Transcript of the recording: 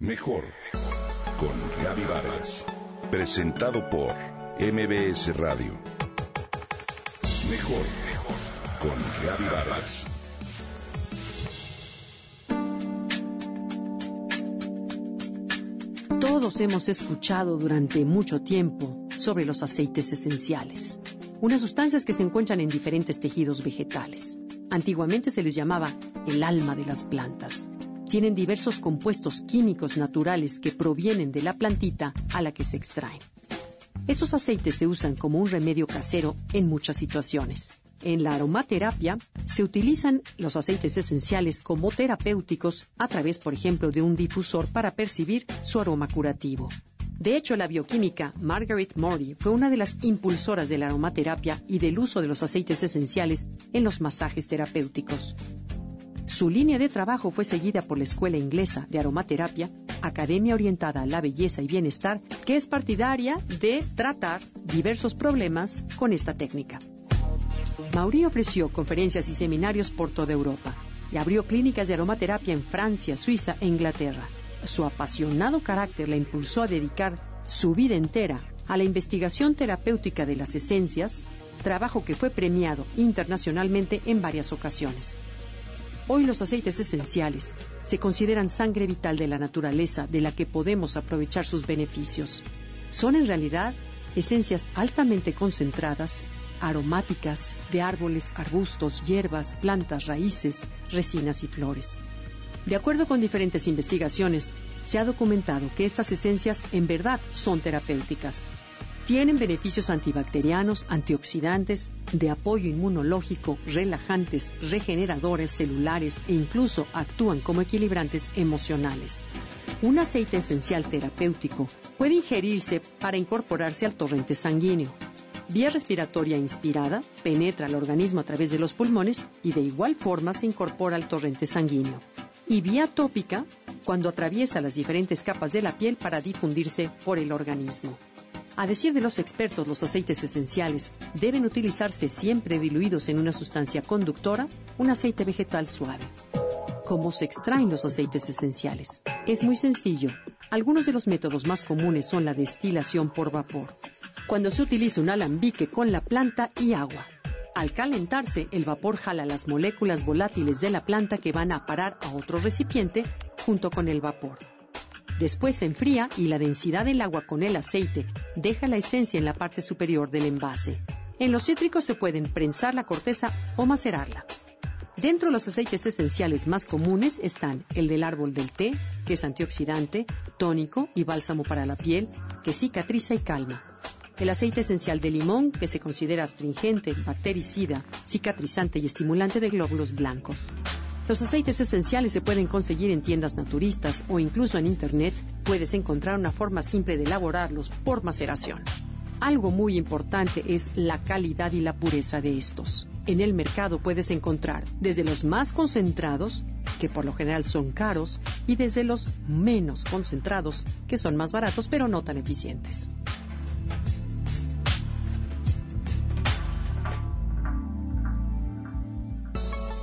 Mejor con Gaby Vargas. Presentado por MBS Radio. Mejor con Gaby Vargas. Todos hemos escuchado durante mucho tiempo sobre los aceites esenciales, unas sustancias que se encuentran en diferentes tejidos vegetales. Antiguamente se les llamaba el alma de las plantas tienen diversos compuestos químicos naturales que provienen de la plantita a la que se extraen. Estos aceites se usan como un remedio casero en muchas situaciones. En la aromaterapia se utilizan los aceites esenciales como terapéuticos a través, por ejemplo, de un difusor para percibir su aroma curativo. De hecho, la bioquímica Margaret Morey fue una de las impulsoras de la aromaterapia y del uso de los aceites esenciales en los masajes terapéuticos. Su línea de trabajo fue seguida por la Escuela Inglesa de Aromaterapia, academia orientada a la belleza y bienestar, que es partidaria de tratar diversos problemas con esta técnica. Maury ofreció conferencias y seminarios por toda Europa y abrió clínicas de aromaterapia en Francia, Suiza e Inglaterra. Su apasionado carácter la impulsó a dedicar su vida entera a la investigación terapéutica de las esencias, trabajo que fue premiado internacionalmente en varias ocasiones. Hoy los aceites esenciales se consideran sangre vital de la naturaleza de la que podemos aprovechar sus beneficios. Son en realidad esencias altamente concentradas, aromáticas de árboles, arbustos, hierbas, plantas, raíces, resinas y flores. De acuerdo con diferentes investigaciones, se ha documentado que estas esencias en verdad son terapéuticas. Tienen beneficios antibacterianos, antioxidantes, de apoyo inmunológico, relajantes, regeneradores celulares e incluso actúan como equilibrantes emocionales. Un aceite esencial terapéutico puede ingerirse para incorporarse al torrente sanguíneo. Vía respiratoria inspirada penetra al organismo a través de los pulmones y de igual forma se incorpora al torrente sanguíneo. Y vía tópica cuando atraviesa las diferentes capas de la piel para difundirse por el organismo. A decir de los expertos, los aceites esenciales deben utilizarse siempre diluidos en una sustancia conductora, un aceite vegetal suave. ¿Cómo se extraen los aceites esenciales? Es muy sencillo. Algunos de los métodos más comunes son la destilación por vapor, cuando se utiliza un alambique con la planta y agua. Al calentarse, el vapor jala las moléculas volátiles de la planta que van a parar a otro recipiente junto con el vapor. Después se enfría y la densidad del agua con el aceite deja la esencia en la parte superior del envase. En los cítricos se pueden prensar la corteza o macerarla. Dentro de los aceites esenciales más comunes están el del árbol del té, que es antioxidante, tónico y bálsamo para la piel, que cicatriza y calma. El aceite esencial de limón, que se considera astringente, bactericida, cicatrizante y estimulante de glóbulos blancos. Los aceites esenciales se pueden conseguir en tiendas naturistas o incluso en Internet. Puedes encontrar una forma simple de elaborarlos por maceración. Algo muy importante es la calidad y la pureza de estos. En el mercado puedes encontrar desde los más concentrados, que por lo general son caros, y desde los menos concentrados, que son más baratos pero no tan eficientes.